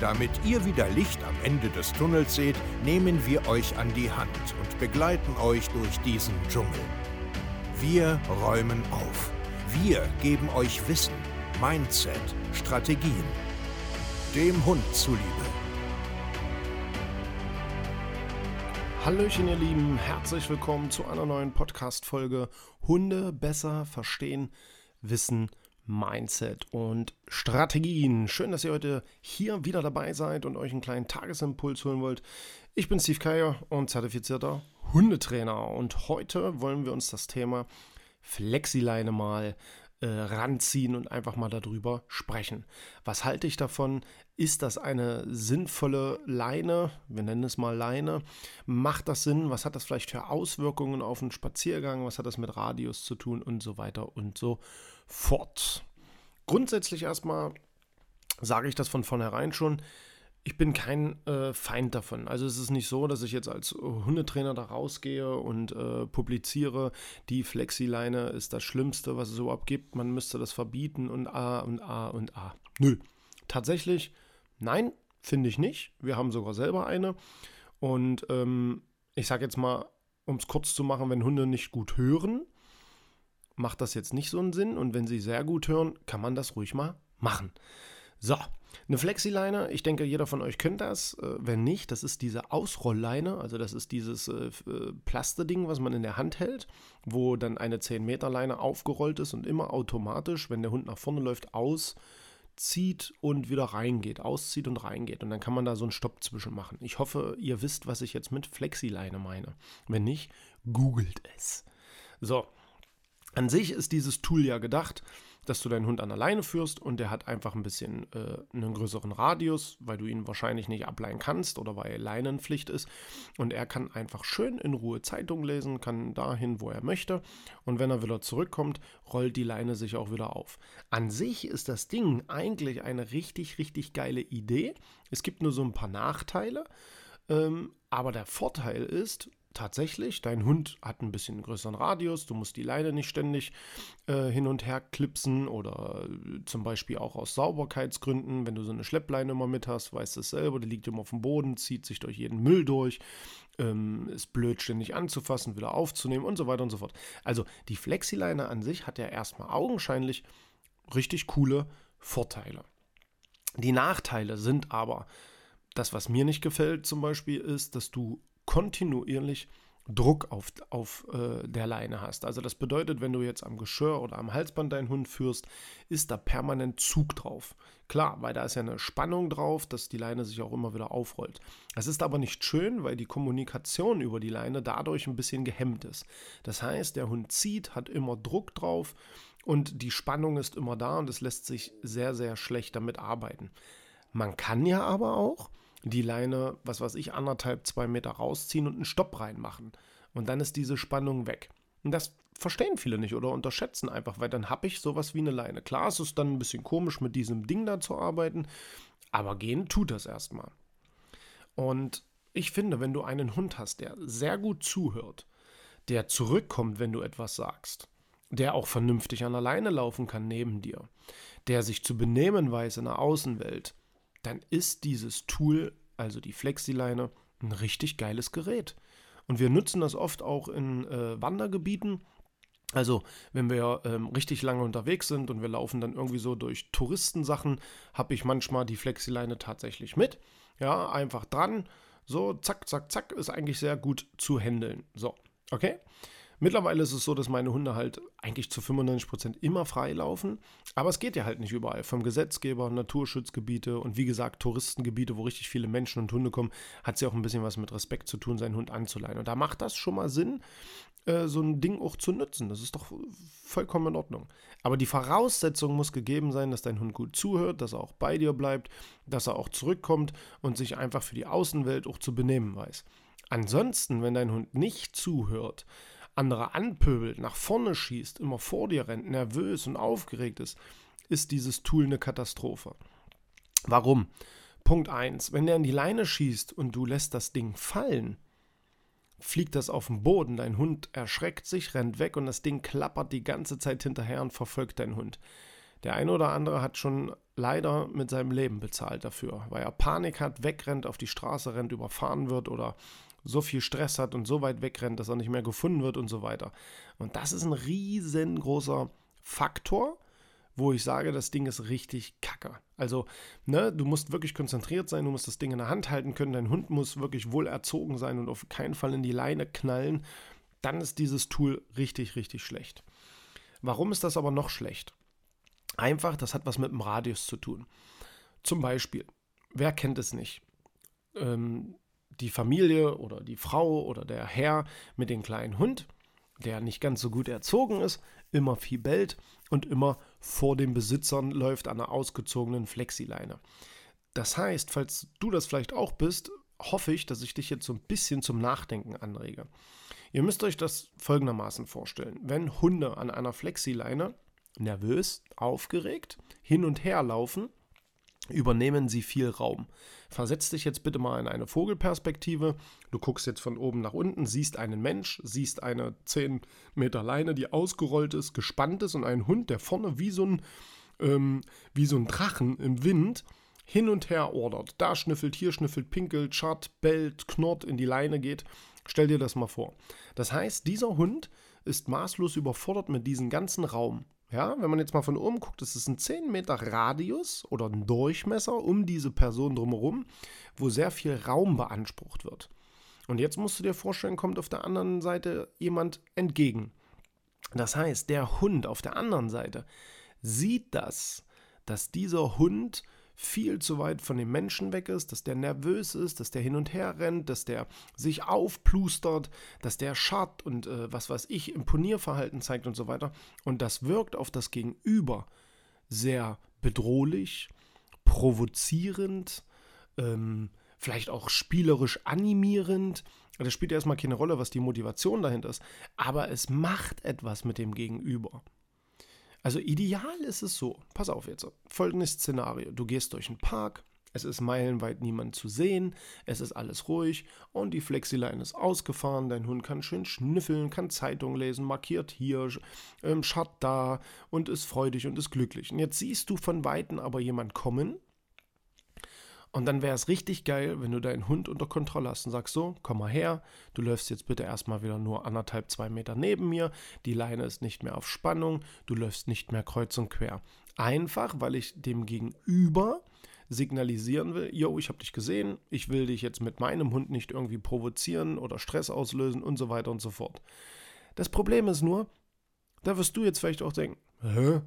Damit ihr wieder Licht am Ende des Tunnels seht, nehmen wir euch an die Hand und begleiten euch durch diesen Dschungel. Wir räumen auf. Wir geben euch Wissen, Mindset, Strategien. Dem Hund zuliebe. Hallöchen, ihr Lieben, herzlich willkommen zu einer neuen Podcast-Folge Hunde besser verstehen, wissen, Mindset und Strategien. Schön, dass ihr heute hier wieder dabei seid und euch einen kleinen Tagesimpuls holen wollt. Ich bin Steve Keier und zertifizierter Hundetrainer und heute wollen wir uns das Thema Flexileine mal äh, ranziehen und einfach mal darüber sprechen. Was halte ich davon? Ist das eine sinnvolle Leine? Wir nennen es mal Leine. Macht das Sinn? Was hat das vielleicht für Auswirkungen auf einen Spaziergang? Was hat das mit Radius zu tun und so weiter und so fort? Grundsätzlich erstmal sage ich das von vornherein schon. Ich bin kein äh, Feind davon. Also es ist nicht so, dass ich jetzt als Hundetrainer da rausgehe und äh, publiziere, die Flexileine ist das Schlimmste, was es überhaupt gibt. Man müsste das verbieten und A und A und A. Nö. Tatsächlich, nein, finde ich nicht. Wir haben sogar selber eine. Und ähm, ich sage jetzt mal, um es kurz zu machen, wenn Hunde nicht gut hören, macht das jetzt nicht so einen Sinn. Und wenn sie sehr gut hören, kann man das ruhig mal machen. So, eine Flexileine, ich denke, jeder von euch kennt das. Äh, wenn nicht, das ist diese Ausrollleine, also das ist dieses äh, äh Plasteding, was man in der Hand hält, wo dann eine 10-Meter-Leine aufgerollt ist und immer automatisch, wenn der Hund nach vorne läuft, auszieht und wieder reingeht, auszieht und reingeht. Und dann kann man da so einen Stopp zwischen machen. Ich hoffe, ihr wisst, was ich jetzt mit Flexileine meine. Wenn nicht, googelt es. So, an sich ist dieses Tool ja gedacht, dass du deinen Hund an der Leine führst und der hat einfach ein bisschen äh, einen größeren Radius, weil du ihn wahrscheinlich nicht ableihen kannst oder weil Leinenpflicht ist. Und er kann einfach schön in Ruhe Zeitung lesen, kann dahin, wo er möchte. Und wenn er wieder zurückkommt, rollt die Leine sich auch wieder auf. An sich ist das Ding eigentlich eine richtig, richtig geile Idee. Es gibt nur so ein paar Nachteile. Ähm, aber der Vorteil ist, tatsächlich, dein Hund hat ein bisschen größeren Radius, du musst die Leine nicht ständig äh, hin und her klipsen oder äh, zum Beispiel auch aus Sauberkeitsgründen, wenn du so eine Schleppleine immer mit hast, weißt du es selber, die liegt immer auf dem Boden, zieht sich durch jeden Müll durch, ähm, ist blöd ständig anzufassen, wieder aufzunehmen und so weiter und so fort. Also die Flexileine an sich hat ja erstmal augenscheinlich richtig coole Vorteile. Die Nachteile sind aber, das, was mir nicht gefällt zum Beispiel, ist, dass du kontinuierlich Druck auf, auf äh, der Leine hast. Also das bedeutet, wenn du jetzt am Geschirr oder am Halsband deinen Hund führst, ist da permanent Zug drauf. Klar, weil da ist ja eine Spannung drauf, dass die Leine sich auch immer wieder aufrollt. Es ist aber nicht schön, weil die Kommunikation über die Leine dadurch ein bisschen gehemmt ist. Das heißt, der Hund zieht, hat immer Druck drauf und die Spannung ist immer da und es lässt sich sehr, sehr schlecht damit arbeiten. Man kann ja aber auch die Leine, was weiß ich, anderthalb, zwei Meter rausziehen und einen Stopp reinmachen. Und dann ist diese Spannung weg. Und das verstehen viele nicht oder unterschätzen einfach, weil dann habe ich sowas wie eine Leine. Klar, es ist dann ein bisschen komisch, mit diesem Ding da zu arbeiten, aber gehen tut das erstmal. Und ich finde, wenn du einen Hund hast, der sehr gut zuhört, der zurückkommt, wenn du etwas sagst, der auch vernünftig an der Leine laufen kann neben dir, der sich zu benehmen weiß in der Außenwelt, dann ist dieses Tool, also die Flexileine, ein richtig geiles Gerät. Und wir nutzen das oft auch in äh, Wandergebieten. Also, wenn wir ähm, richtig lange unterwegs sind und wir laufen dann irgendwie so durch Touristensachen, habe ich manchmal die Flexileine tatsächlich mit. Ja, einfach dran. So, zack, zack, zack, ist eigentlich sehr gut zu handeln. So, okay? Mittlerweile ist es so, dass meine Hunde halt eigentlich zu 95% immer frei laufen. Aber es geht ja halt nicht überall. Vom Gesetzgeber, Naturschutzgebiete und wie gesagt Touristengebiete, wo richtig viele Menschen und Hunde kommen, hat es ja auch ein bisschen was mit Respekt zu tun, seinen Hund anzuleihen. Und da macht das schon mal Sinn, äh, so ein Ding auch zu nutzen. Das ist doch vollkommen in Ordnung. Aber die Voraussetzung muss gegeben sein, dass dein Hund gut zuhört, dass er auch bei dir bleibt, dass er auch zurückkommt und sich einfach für die Außenwelt auch zu benehmen weiß. Ansonsten, wenn dein Hund nicht zuhört, andere anpöbelt, nach vorne schießt, immer vor dir rennt, nervös und aufgeregt ist, ist dieses Tool eine Katastrophe. Warum? Punkt 1. Wenn der in die Leine schießt und du lässt das Ding fallen, fliegt das auf den Boden, dein Hund erschreckt sich, rennt weg und das Ding klappert die ganze Zeit hinterher und verfolgt deinen Hund. Der eine oder andere hat schon leider mit seinem Leben bezahlt dafür, weil er Panik hat, wegrennt, auf die Straße rennt, überfahren wird oder so viel Stress hat und so weit wegrennt, dass er nicht mehr gefunden wird und so weiter. Und das ist ein riesengroßer Faktor, wo ich sage, das Ding ist richtig kacke. Also, ne, du musst wirklich konzentriert sein, du musst das Ding in der Hand halten können, dein Hund muss wirklich wohl erzogen sein und auf keinen Fall in die Leine knallen. Dann ist dieses Tool richtig, richtig schlecht. Warum ist das aber noch schlecht? Einfach, das hat was mit dem Radius zu tun. Zum Beispiel, wer kennt es nicht? Ähm, die Familie oder die Frau oder der Herr mit dem kleinen Hund, der nicht ganz so gut erzogen ist, immer viel bellt und immer vor den Besitzern läuft an einer ausgezogenen Flexileine. Das heißt, falls du das vielleicht auch bist, hoffe ich, dass ich dich jetzt so ein bisschen zum Nachdenken anrege. Ihr müsst euch das folgendermaßen vorstellen. Wenn Hunde an einer Flexileine nervös, aufgeregt hin und her laufen, übernehmen sie viel Raum. Versetz dich jetzt bitte mal in eine Vogelperspektive. Du guckst jetzt von oben nach unten, siehst einen Mensch, siehst eine 10 Meter Leine, die ausgerollt ist, gespannt ist und einen Hund, der vorne wie so ein, ähm, wie so ein Drachen im Wind hin und her ordert. Da schnüffelt, hier schnüffelt, pinkelt, scharrt, bellt, knurrt, in die Leine geht. Stell dir das mal vor. Das heißt, dieser Hund ist maßlos überfordert mit diesem ganzen Raum. Ja, wenn man jetzt mal von oben guckt, ist ein 10 Meter Radius oder ein Durchmesser um diese Person drumherum, wo sehr viel Raum beansprucht wird. Und jetzt musst du dir vorstellen, kommt auf der anderen Seite jemand entgegen. Das heißt, der Hund auf der anderen Seite sieht das, dass dieser Hund viel zu weit von dem Menschen weg ist, dass der nervös ist, dass der hin und her rennt, dass der sich aufplustert, dass der scharrt und äh, was weiß ich, Imponierverhalten zeigt und so weiter. Und das wirkt auf das Gegenüber sehr bedrohlich, provozierend, ähm, vielleicht auch spielerisch animierend. Das spielt erstmal keine Rolle, was die Motivation dahinter ist, aber es macht etwas mit dem Gegenüber. Also ideal ist es so. Pass auf jetzt. Folgendes Szenario. Du gehst durch einen Park, es ist meilenweit niemand zu sehen, es ist alles ruhig und die Flexiline ist ausgefahren, dein Hund kann schön schnüffeln, kann Zeitung lesen, markiert hier, ähm, schaut da und ist freudig und ist glücklich. Und jetzt siehst du von Weitem aber jemand kommen und dann wäre es richtig geil, wenn du deinen Hund unter Kontrolle hast und sagst so, komm mal her, du läufst jetzt bitte erstmal wieder nur anderthalb, zwei Meter neben mir, die Leine ist nicht mehr auf Spannung, du läufst nicht mehr kreuz und quer. Einfach, weil ich dem Gegenüber signalisieren will, yo, ich habe dich gesehen, ich will dich jetzt mit meinem Hund nicht irgendwie provozieren oder Stress auslösen und so weiter und so fort. Das Problem ist nur, da wirst du jetzt vielleicht auch denken, hä,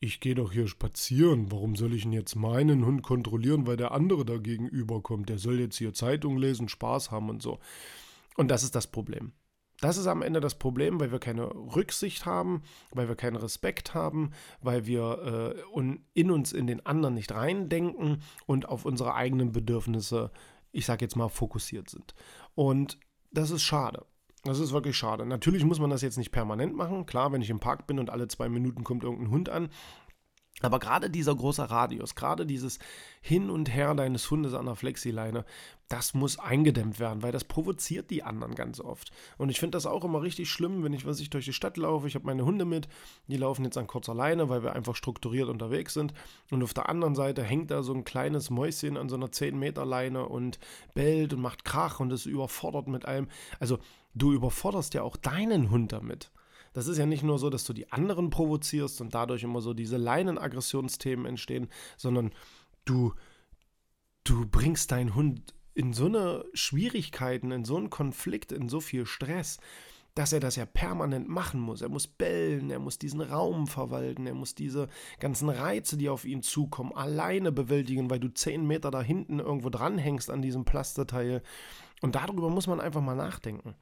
ich gehe doch hier spazieren. Warum soll ich denn jetzt meinen Hund kontrollieren, weil der andere da gegenüberkommt? Der soll jetzt hier Zeitung lesen, Spaß haben und so. Und das ist das Problem. Das ist am Ende das Problem, weil wir keine Rücksicht haben, weil wir keinen Respekt haben, weil wir äh, in uns in den anderen nicht reindenken und auf unsere eigenen Bedürfnisse, ich sage jetzt mal, fokussiert sind. Und das ist schade. Das ist wirklich schade. Natürlich muss man das jetzt nicht permanent machen. Klar, wenn ich im Park bin und alle zwei Minuten kommt irgendein Hund an. Aber gerade dieser große Radius, gerade dieses Hin und Her deines Hundes an der Flexileine, das muss eingedämmt werden, weil das provoziert die anderen ganz oft. Und ich finde das auch immer richtig schlimm, wenn ich, was ich durch die Stadt laufe, ich habe meine Hunde mit, die laufen jetzt an kurzer Leine, weil wir einfach strukturiert unterwegs sind. Und auf der anderen Seite hängt da so ein kleines Mäuschen an so einer 10 Meter Leine und bellt und macht Krach und ist überfordert mit allem. Also du überforderst ja auch deinen Hund damit. Das ist ja nicht nur so, dass du die anderen provozierst und dadurch immer so diese Leinenaggressionsthemen entstehen, sondern du, du bringst deinen Hund in so eine Schwierigkeiten, in so einen Konflikt, in so viel Stress, dass er das ja permanent machen muss. Er muss bellen, er muss diesen Raum verwalten, er muss diese ganzen Reize, die auf ihn zukommen, alleine bewältigen, weil du zehn Meter da hinten irgendwo dranhängst an diesem Plasteteil. Und darüber muss man einfach mal nachdenken.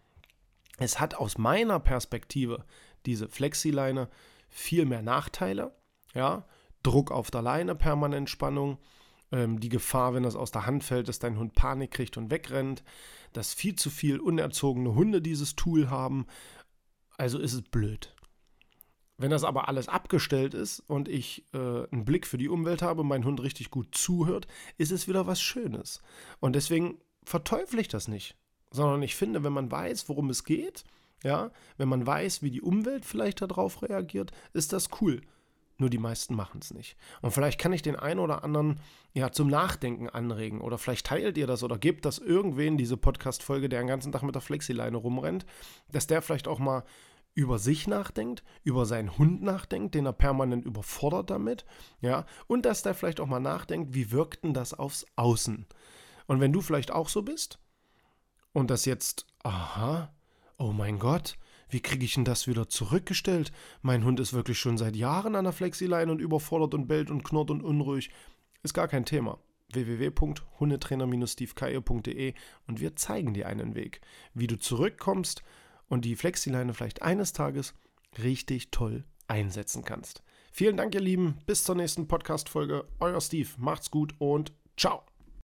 Es hat aus meiner Perspektive diese Flexileine viel mehr Nachteile. Ja, Druck auf der Leine, Permanentspannung, ähm, die Gefahr, wenn das aus der Hand fällt, dass dein Hund Panik kriegt und wegrennt, dass viel zu viel unerzogene Hunde dieses Tool haben. Also ist es blöd. Wenn das aber alles abgestellt ist und ich äh, einen Blick für die Umwelt habe mein Hund richtig gut zuhört, ist es wieder was Schönes. Und deswegen verteufle ich das nicht, sondern ich finde, wenn man weiß, worum es geht, ja, wenn man weiß, wie die Umwelt vielleicht darauf reagiert, ist das cool. Nur die meisten machen es nicht. Und vielleicht kann ich den einen oder anderen ja zum Nachdenken anregen. Oder vielleicht teilt ihr das oder gebt das irgendwen, diese Podcast-Folge, der den ganzen Tag mit der Flexileine rumrennt, dass der vielleicht auch mal über sich nachdenkt, über seinen Hund nachdenkt, den er permanent überfordert damit, ja, und dass der vielleicht auch mal nachdenkt, wie wirkt denn das aufs Außen? Und wenn du vielleicht auch so bist und das jetzt, aha, oh mein Gott, wie kriege ich denn das wieder zurückgestellt? Mein Hund ist wirklich schon seit Jahren an der Flexileine und überfordert und bellt und knurrt und unruhig. Ist gar kein Thema. www.hundetrainer-stevekeier.de und wir zeigen dir einen Weg, wie du zurückkommst und die Flexileine vielleicht eines Tages richtig toll einsetzen kannst. Vielen Dank, ihr Lieben. Bis zur nächsten Podcast-Folge. Euer Steve. Macht's gut und ciao.